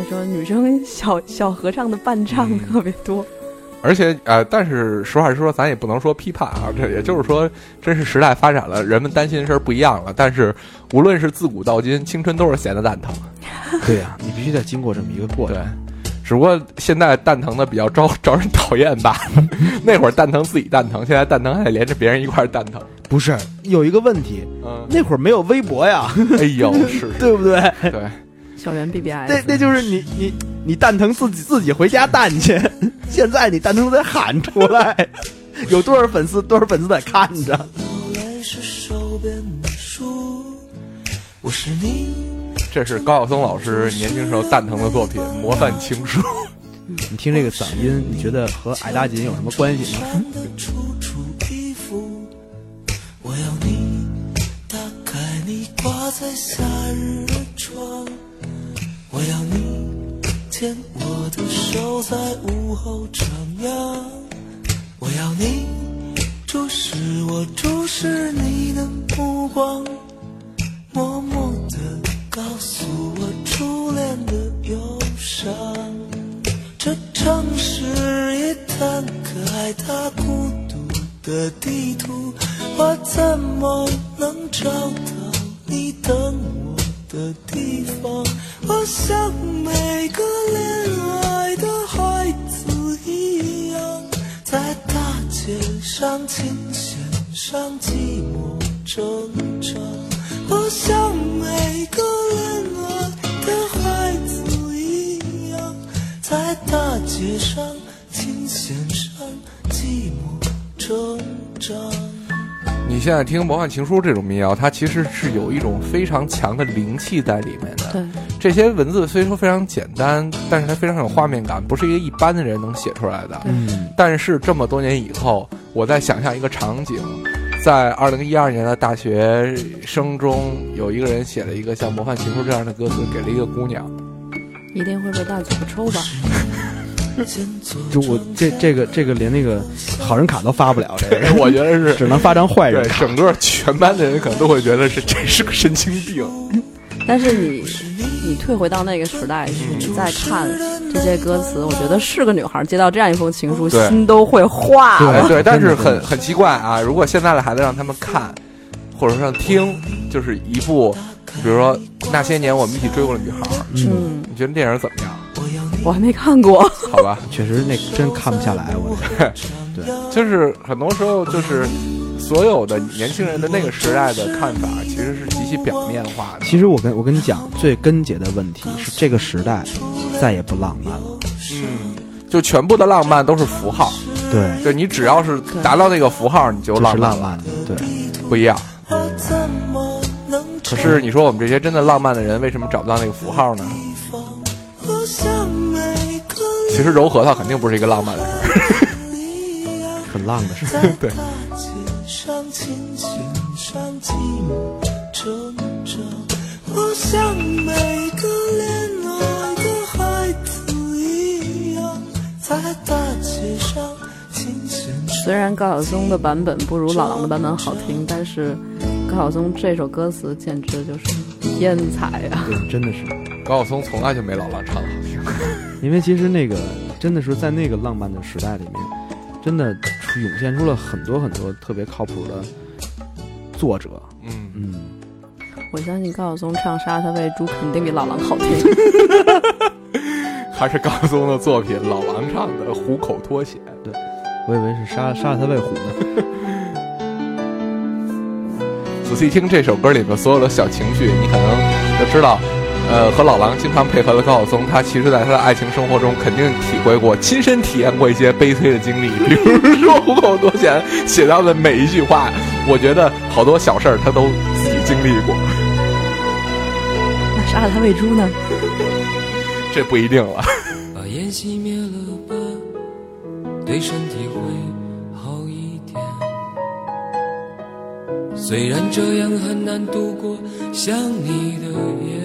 时代而且那时候女生小 小合唱的伴唱嗯特别多，而且呃，但是实话实说，咱也不能说批判啊，这也就是说，真是时代发展了，人们担心的事儿不一样了。但是无论是自古到今，青春都是闲的蛋疼。对呀、你必须得经过这么一个过对程。，只不过现在蛋疼的比较招招人讨厌罢了。那会儿蛋疼自己蛋疼，现在蛋疼还得连着别人一块儿蛋疼。不是有一个问题，嗯，那会儿没有微博呀，哎呦，是，对不对？对，校园 BBS，那那就是你你你蛋疼自己自己回家蛋去，现在你蛋疼得喊出来，有多少粉丝多少粉丝在看着，是手边的书，我是你这是高晓松老师年轻时候蛋疼的作品《模范情书》。你听这个嗓音，你觉得和矮大紧有什么关系吗？的楚楚衣服，我要你打开你挂在夏日的窗，我要你牵我的手在午后徜徉，我要你注视我注视你的目光，默默地告诉我初恋的忧伤。这城市一摊可爱，它孤独的地图，我怎么能找到你等我的地方？我像每个恋爱的孩子一样，在大街上、琴弦上寂寞挣扎。我像每个恋爱的孩子一样，在大街上、琴弦上寂寞挣扎。你现在听《模范情书》这种民谣，它其实是有一种非常强的灵气在里面的。对，这些文字虽说非常简单，但是它非常有画面感，不是一个一般的人能写出来的。嗯，但是这么多年以后，我在想象一个场景，在二零一二年的大学生中，有一个人写了一个像《模范情书》这样的歌词，给了一个姑娘。一定会被大嘴巴抽吧？就我这这个这个连那个好人卡都发不了，这个 我觉得是只能发张坏人对卡。整个全班的人可能都会觉得是这是个神经病。但是你你退回到那个时代去，你再看这些歌词，我觉得是个女孩接到这样一封情书，心都会化对了。哎，对，但是很很奇怪啊！如果现在的孩子让他们看，或者说让听，就是一部，比如说那些年我们一起追过的女孩儿，嗯，你觉得电影怎么样？我还没看过。好吧，确实那真看不下来，我 对就是很多时候就是所有的年轻人的那个时代的看法，其实是极其表面化的。其实我跟我跟你讲，最根结的问题是这个时代再也不浪漫了。嗯，就全部的浪漫都是符号，对，就你只要是达到那个符号，你就就是浪漫了，浪漫的。对，不一样。可是你说我们这些真的浪漫的人，为什么找不到那个符号呢？其实揉核桃肯定不是一个浪漫的事儿。很浪的事。在大街上、琴弦上寂寞挣扎。我像每个恋爱的孩子一样，在大街上、琴弦虽然高晓松的版本不如老狼的版本好听，但是高晓松这首歌词简直就是天才啊！对，真的是，高晓松从来就没老狼唱的好听。因为其实那个真的是在那个浪漫的时代里面，真的涌现出了很多很多特别靠谱的作者。嗯，嗯，我相信高晓松唱《杀了他喂猪》肯定比老狼好听。还是高晓松的作品，老狼唱的《虎口脱险》。对我以为是杀杀了他喂虎呢。仔细听这首歌里面所有的小情绪，你可能就知道，呃，和老狼经常配合的高晓松，他其实在他的爱情生活中肯定体会过、亲身体验过一些悲催的经历。比如说《虎口脱险》写到的每一句话，我觉得好多小事儿他都自己经历过，那杀了他喂猪呢？这不一定了。把烟熄灭了吧，对身体会好一点。虽然这样很难度过想你的夜，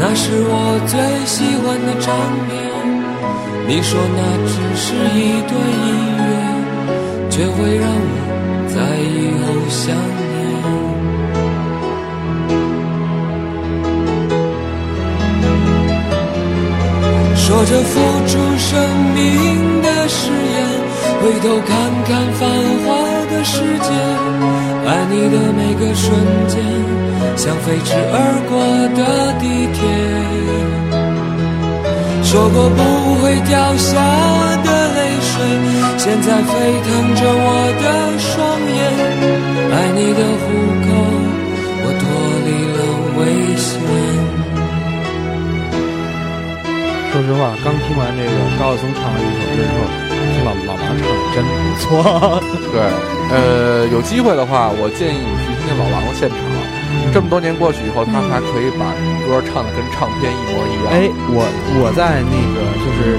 那是我最喜欢的唱片，你说那只是一段音乐，却会让我在以后想念。说着付出生命的誓言，回头看看繁华的世界，爱你的每个瞬间，像飞驰而过的地铁。说过不会掉下的泪水，现在沸腾着我的双眼。爱你的虎口，我脱离了危险。说实话，刚听完这个高晓松唱完这首歌之后，老老狼唱的真不错。对，呃，有机会的话，我建议你去听听老狼的现场。这么多年过去以后，他还可以把歌唱的跟唱片一模一样。哎，我我在那个就是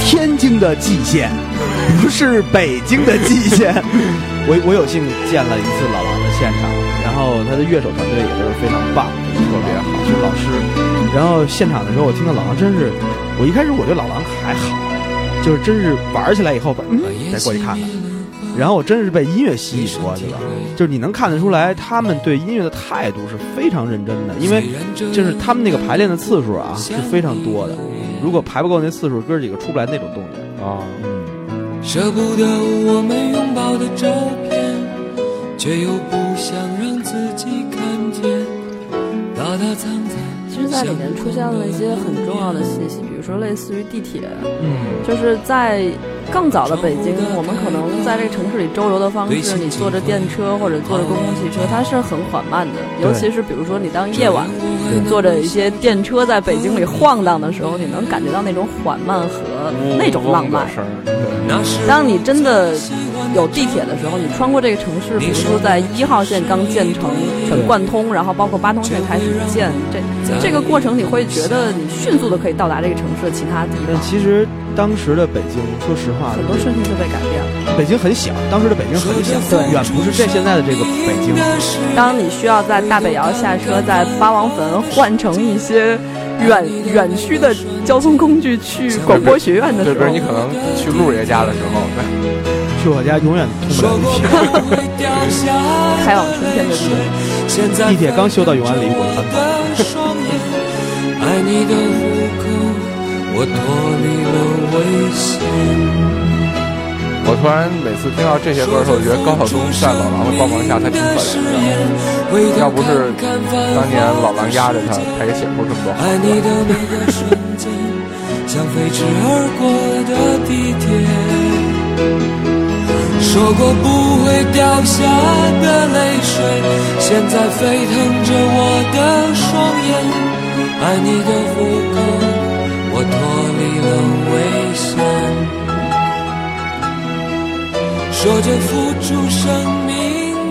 天津的蓟县，不是北京的蓟县。我我有幸见了一次老狼的现场，然后他的乐手团队也都是非常棒的，特别好，是老师。然后现场的时候，我听到老狼真是，我一开始我对老狼还好，就是真是玩起来以后，嗯，再过去看看。然后我真是被音乐吸引过去了，就是你能看得出来，他们对音乐的态度是非常认真的，因为就是他们那个排练的次数啊是非常多的，如果排不够那次数，哥几个出不来那种动静啊。嗯，舍不得我们拥抱的照片，却又不想让自己看见，把它藏在。里面出现了一些很重要的信息，比如说类似于地铁，嗯，就是在更早的北京，我们可能在这个城市里周游的方式，你坐着电车或者坐着公共汽车，它是很缓慢的。尤其是比如说你当夜晚坐着一些电车在北京里晃荡的时候，你能感觉到那种缓慢和那种浪漫。当你真的有地铁的时候，你穿过这个城市，比如说在一号线刚建成、全贯通，然后包括八通线开始建，这这个过程你会觉得你迅速的可以到达这个城市的其他地方。但其实当时的北京，说实话，很多事情就被改变了。北京很小，当时的北京很小，对，远不是这现在的这个北京。当你需要在大北窑下车，在八王坟换乘一些远远区的交通工具去广播学院的时候，对，不是你可能去陆爷家的时候，对去我家永远通不了地铁。开往春天的地 地铁刚修到永安里，我就爱你的我脱离了危险。我突然每次听到这些歌的时候，觉得高晓松在老狼的帮忙下，他挺可怜的。要不是当年老狼压着他，他也写不出这么多好爱你的每个瞬间，像飞驰而过的地铁。说过不会掉下的泪水，现在沸腾着我的双眼。爱你的虎口，我脱离了危险。说着付出生命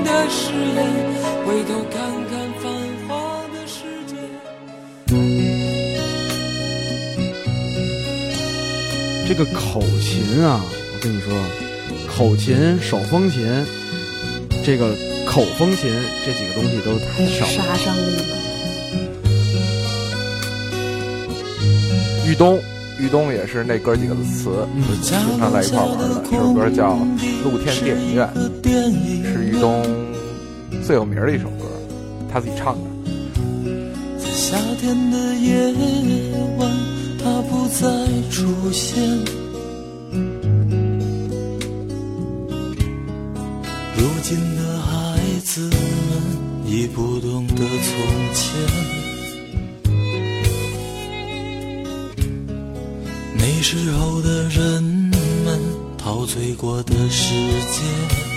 的誓言，回头看看繁华的世界。这个口琴啊，我跟你说，口琴、手风琴，这个口风琴这几个东西都还有少。杀伤力东，玉东也是那哥几个的词，经常在一块儿玩的。这首歌叫《露天电影院》，是玉东最有名的一首歌，他自己唱的。在夏天的夜晚，他不再出现。如今的孩子们已不懂得从前。那时候的人们陶醉过的世界。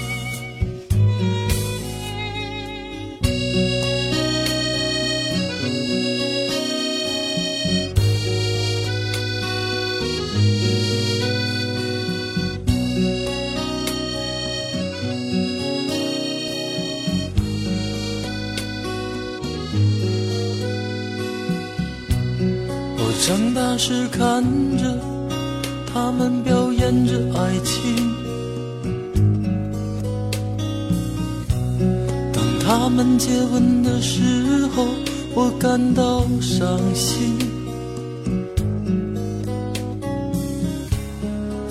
接吻的时候，我感到伤心。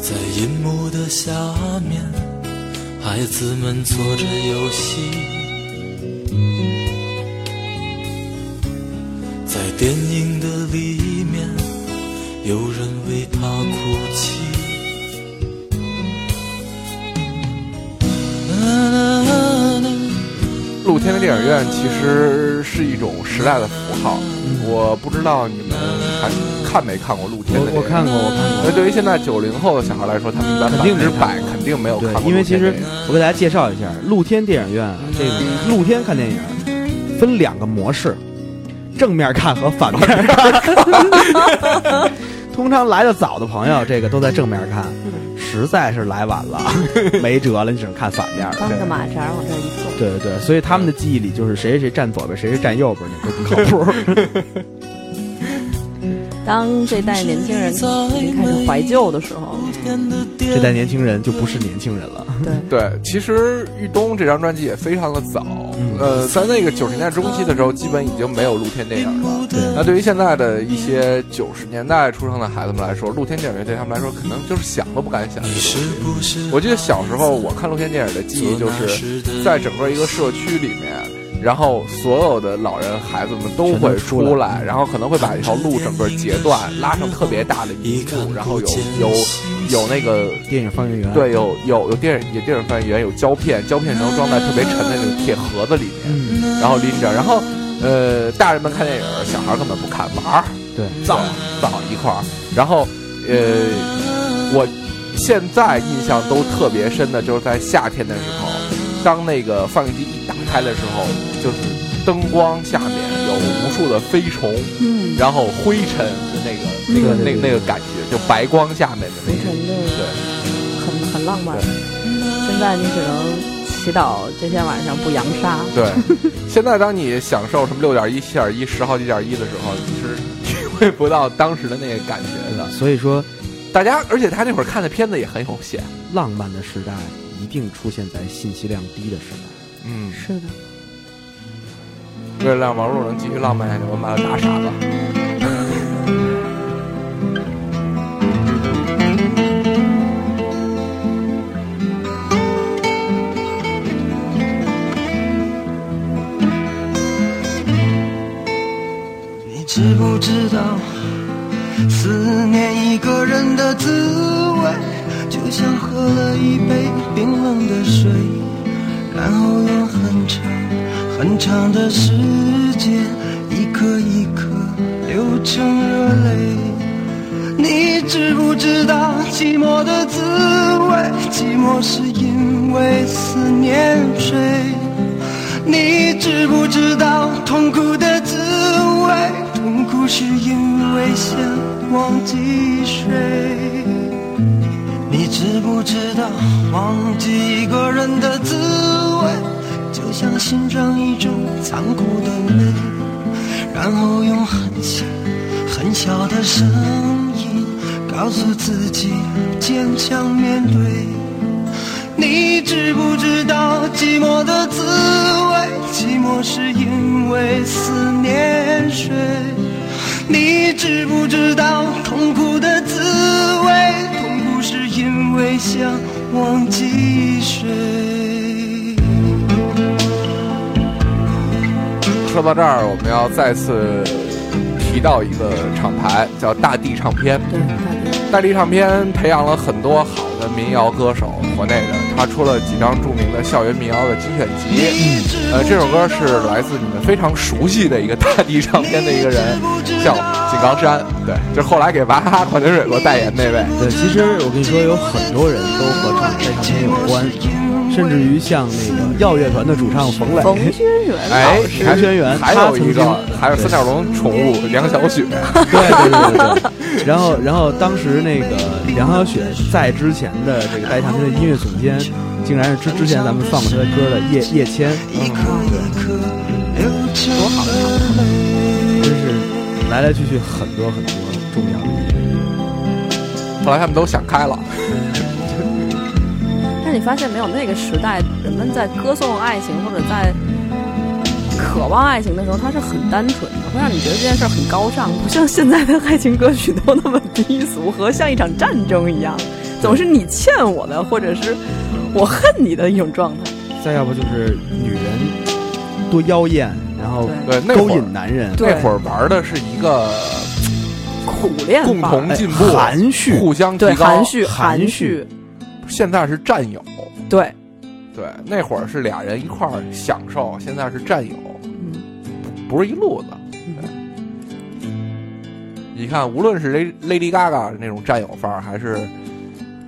在银幕的下面，孩子们做着游戏。在电影的里面，有人为他哭泣。露天的电影院其实是一种时代的符号，我不知道你们还看没看过露天的电影我我看过，我看过。那对于现在九零后的小孩来说，他们一般肯定没百分之百。肯定没有看过因为其实我给大家介绍一下，露天电影院啊，这个露天看电影分两个模式，正面看和反面看。通常来的早的朋友，这个都在正面看，实在是来晚了，没辙了，你只能看反面了。帮着马扎往这儿一坐。对对对，所以他们的记忆里就是谁谁谁站左边，谁谁站右边，那都不靠谱。当这代年轻人已经开始怀旧的时候，这代年轻人就不是年轻人了。对，对，其实玉东这张专辑也非常的早，嗯呃，在那个九十年代中期的时候，基本已经没有露天电影了。对。那对于现在的一些九十年代出生的孩子们来说，露天电影院对他们来说，可能就是想都不敢想。的东西。我记得小时候我看露天电影的记忆，就是在整个一个社区里面，然后所有的老人孩子们都会出来，然后可能会把一条路整个截断，拉上特别大的荧幕，然后有有有那个电影放映员，对，有有有电影有电影放映员，有胶片，胶片能装在特别沉的那个铁盒子里面，嗯，然后拎着，然后呃，大人们看电影，小孩根本不看，玩儿对，造造一块儿，然后呃，我现在印象都特别深的，就是在夏天的时候，当那个放映机一打开的时候，就是灯光下面有无数的飞虫，嗯，然后灰尘的那个那个那对对对那个感觉，就白光下面的那个，浮沉的对。很很浪漫。现在你只能祈祷这天晚上不扬沙。对，现在当你享受什么六点一、七点一、十好几点一的时候，你是 体会不到当时的那个感觉的。所以说，大家，而且他那会儿看的片子也很有限。浪漫的时代一定出现在信息量低的时代。嗯，是的，为了让王璐能继续浪漫下去，我把他打傻子。思念一个人的滋味，就像喝了一杯冰冷的水，然后用很长很长的时间，一颗一颗流成热泪。你知不知道寂寞的滋味？寂寞是因为思念谁？你知不知道痛苦的滋味？痛苦是因为想忘记谁？你知不知道，忘记一个人的滋味，就像欣赏一种残酷的美，然后用很小很小的声音告诉自己坚强面对。你知不知道寂寞的滋味？寂寞是因为思念谁？你知不知道痛苦的滋味？痛苦是因为想忘记谁？说到这儿，我们要再次提到一个厂牌，叫大地唱片。对，大地唱片培养了很多好的民谣歌手，国内的，他出了几张著名的校园民谣的精选集。呃，这首歌是来自你们非常熟悉的一个大地唱片的一个人，叫井冈山。对，就是后来给娃哈哈矿泉水做代言那位。对，其实我跟你说，有很多人都和唱这唱片有关，甚至于像那个耀乐团的主唱冯磊，冯轩辕哎老，师，冯轩辕，还有一个，还有三角龙宠物梁小雪。对对对对对。然后，然后当时那个梁小雪在之前的这个大地唱片的音乐总监，竟然是之之前咱们放过他的歌的叶叶谦，一颗一颗流成了泪。真是来来去去很多很多重要的音乐。后来他们都想开了，但你发现没有，那个时代人们在歌颂爱情或者在渴望爱情的时候，他是很单纯的，会让你觉得这件事很高尚，不像现在的爱情歌曲都那么低俗和像一场战争一样，总是你欠我的，或者是我恨你的一种状态。再要不就是女人多妖艳，然后对，那勾会儿引男人，那会儿玩的是一个苦练共法同进步、哎含蓄。互相提对高。含蓄含蓄。蓄，现在是战友，对，对，那会儿是俩人一块儿享受，现在是战友，嗯，不是一路子。你看，无论是 Lady Lady Gaga 那种战友范儿，还是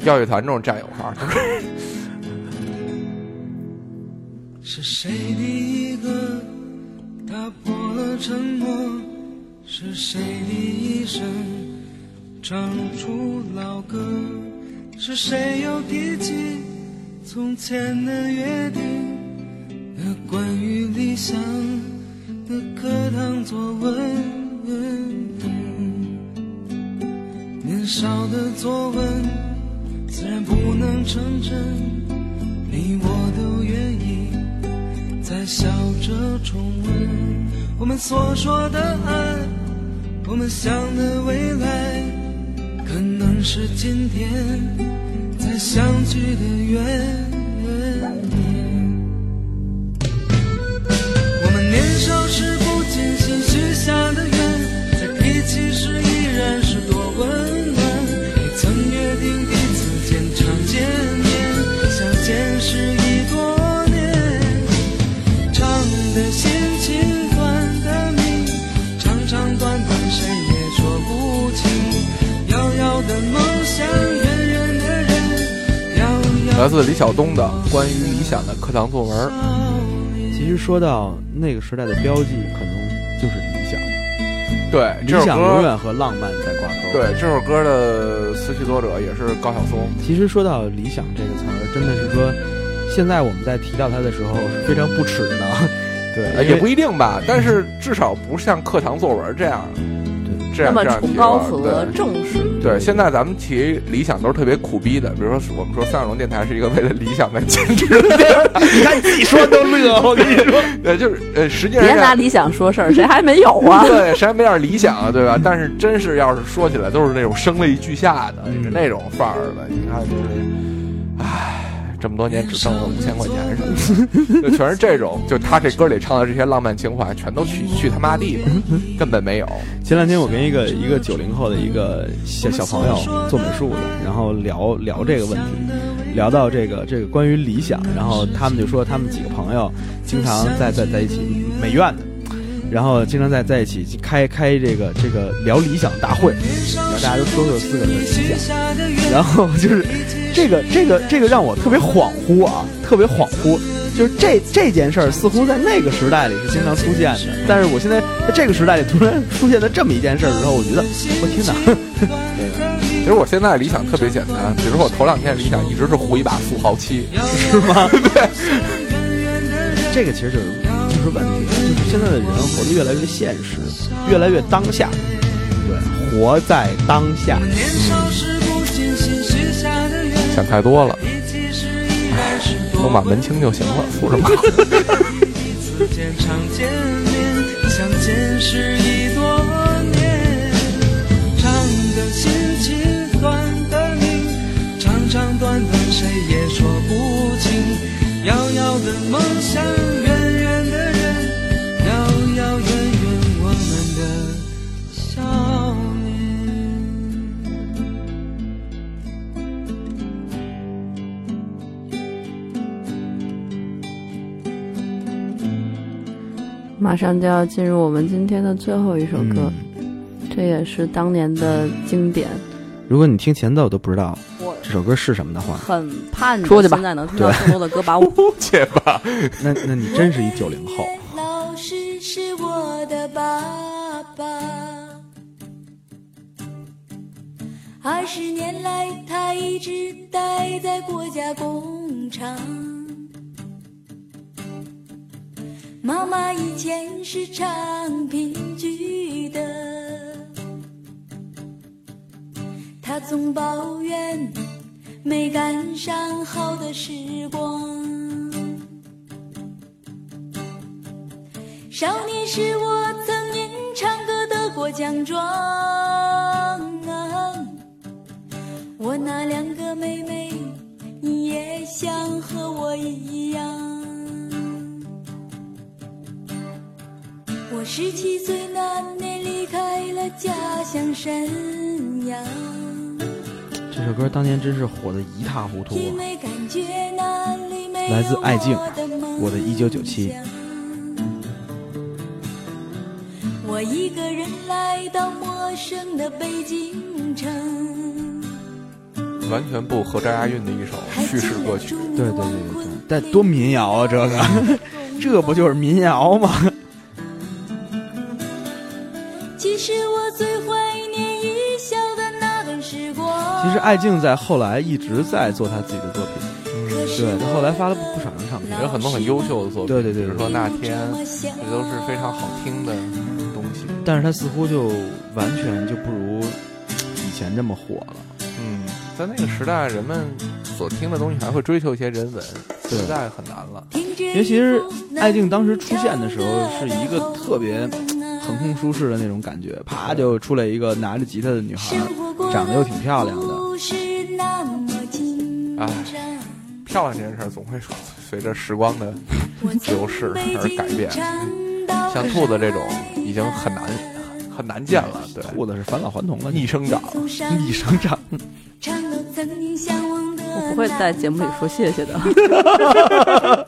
耀乐团这种战友范儿，都是是谁第一个打破了沉默？是谁第一声唱出老歌？是谁又提起从前的约定？那关于理想的课堂作文。年少的作文自然不能成真，你我都愿意在笑着重温我们所说的爱，我们想的未来，可能是今天才相聚的缘。来自李晓东的关于理想的课堂作文。其实说到那个时代的标记，可能就是理想，对，理想永，远和浪漫在挂钩。对这首歌的词曲作者也是高晓松。其实说到理想这个词儿，真的是说，现在我们在提到它的时候是非常不耻的。对，也不一定吧，但是至少不像课堂作文这样，对这样那么这样提崇高了和对正式。对，现在咱们提理想都是特别苦逼的，比如说我们说三角龙电台是一个为了理想在坚持的 电台，你看你自己说都乐，我跟你说，呃，就是呃，实际上别拿理想说事儿，谁还没有啊？对，谁还没点理想啊，对吧？但是真是要是说起来，都是那种声泪俱下的，那种范儿的。你看，就是，唉，这么多年只挣了五千块钱什么的，就全是这种。就他这歌里唱的这些浪漫情怀，全都去去他妈地了，根本没有。前两天我跟一个一个九零后的一个小小朋友做美术的，然后聊聊这个问题，聊到这个这个关于理想，然后他们就说他们几个朋友经常在在在一起美院的，然后经常在在一起开开这个这个聊理想大会，然后大家都说说自个儿的理想，然后就是这个 这个这个让我特别恍惚啊，特别恍惚。就是这这件事儿，似乎在那个时代里是经常出现的，但是我现在在这个时代里突然出现了这么一件事儿之后，我觉得，我天哪！其实我现在理想特别简单，比如说我头两天理想一直是胡一把富豪七，是吗？对，这个其实就是就是问题，就是现在的人活得越来越现实，越来越当下，对，活在当下。年少时不经心许下的愿，想太多了，你其实应该是多风马门清就行了，说什么？彼此间常见面，相见时已多年。长的心情，短的命，长长短短谁也说不清。遥遥的梦想，马上就要进入我们今天的最后一首歌，这也是当年的经典。如果你听前奏都不知道这首歌是什么的话，很盼着出去吧现在能听到更多的歌，把 我去吧。那那你真是一九零后。老师是我的爸爸，二十年来他一直待在国家工厂。妈妈以前是唱评剧的，她总抱怨没赶上好的时光。少年时我曾因唱歌得过奖状，我那两个妹妹也想和我一样。我十七岁那年离开了家乡沈阳，这首歌当年真是火的一塌糊涂啊！来自爱静我的梦我的一九九七我一个人来到陌生的北京城，完全不合张押韵的一首叙事歌曲。对对对对对，但多民谣啊！这个，这不就是民谣吗？实艾静在后来一直在做她自己的作品，对她后来发了不不少张唱片，有很多很优秀的作品，对对对比如说那天，这都是非常好听的东西。但是她似乎就完全就不如以前这么火了。嗯，在那个时代，人们所听的东西还会追求一些人文，对现在很难了。因为其实艾静当时出现的时候是一个特别横空出世的那种感觉，啪就出来一个拿着吉他的女孩，长得又挺漂亮的。不是那么紧唉，漂亮这件事儿总会随着时光的流逝而改变。像兔子这种已经很难很难见了，对，兔子是返老还童了，逆生长，逆生长。唱到曾经向往的我不会在节目里说谢谢的。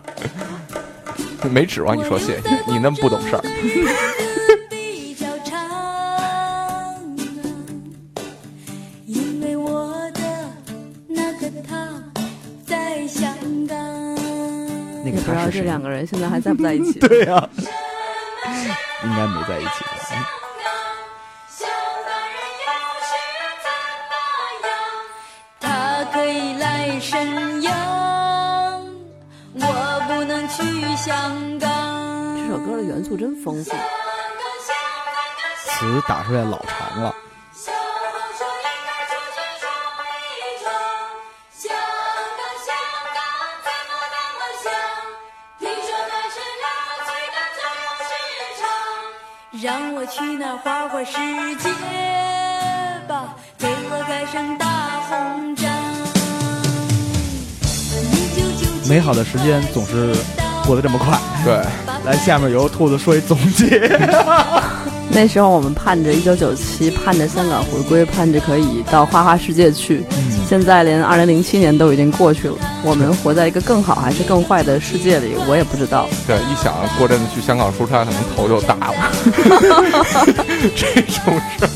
没指望你说谢谢，你那么不懂事儿。不知道这？两个人现在还在不在一起？对呀、应该没在一起吧？香港人又是怎么样？他可以来沈阳，我不能去香港。这首歌的元素真丰富。词打出来老长了。最有市场，让我去那花花世界吧，给我盖上大红章。美好的时间总是过得这么快。对，来，下面由兔子说一总结。那时候我们盼着一九九七，盼着香港回归，盼着可以到花花世界去。现在连二零零七年都已经过去了，我们活在一个更好还是更坏的世界里，我也不知道。对，一想过阵子去香港出差，可能头就大了。这种事儿，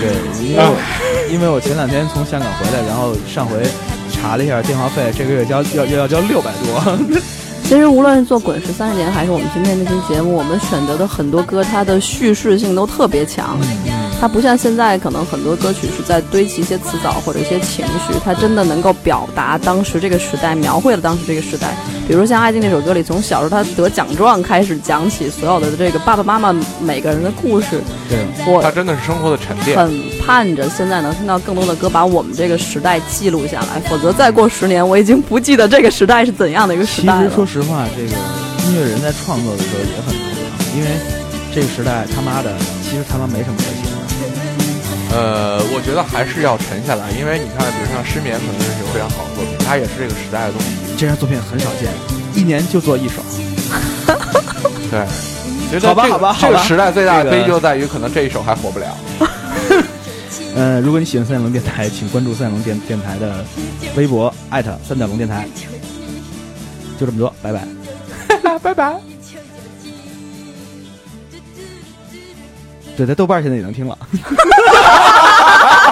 对，因为我因为我前两天从香港回来，然后上回查了一下电话费，这个月交要要要交六百多。其实无论是做《滚石三十年》，还是我们今天这期节目，我们选择的很多歌，它的叙事性都特别强。它不像现在可能很多歌曲是在堆砌一些词藻或者一些情绪，它真的能够表达当时这个时代，描绘了当时这个时代。比如像《爱静》那首歌里，从小时候他得奖状开始讲起所有的这个爸爸妈妈每个人的故事，对，我它真的是生活的沉淀。很盼着现在能听到更多的歌，把我们这个时代记录下来。否则再过十年，我已经不记得这个时代是怎样的一个时代其实。说实话，这个音乐人在创作的时候也很头疼，因为这个时代他妈的其实他妈没什么。呃，我觉得还是要沉下来，因为你看，比如像《失眠》，可能是一首非常好的作品，它也是这个时代的东西。这样作品很少见，一年就做一首。对，觉得好吧这个好吧好吧这个时代最大的这个悲就在于，可能这一首还火不了。呃，如果你喜欢三角龙电台，请关注三角龙电电台的微博，艾特三角龙电台。就这么多，拜拜。拜拜。对，在豆瓣现在也能听了。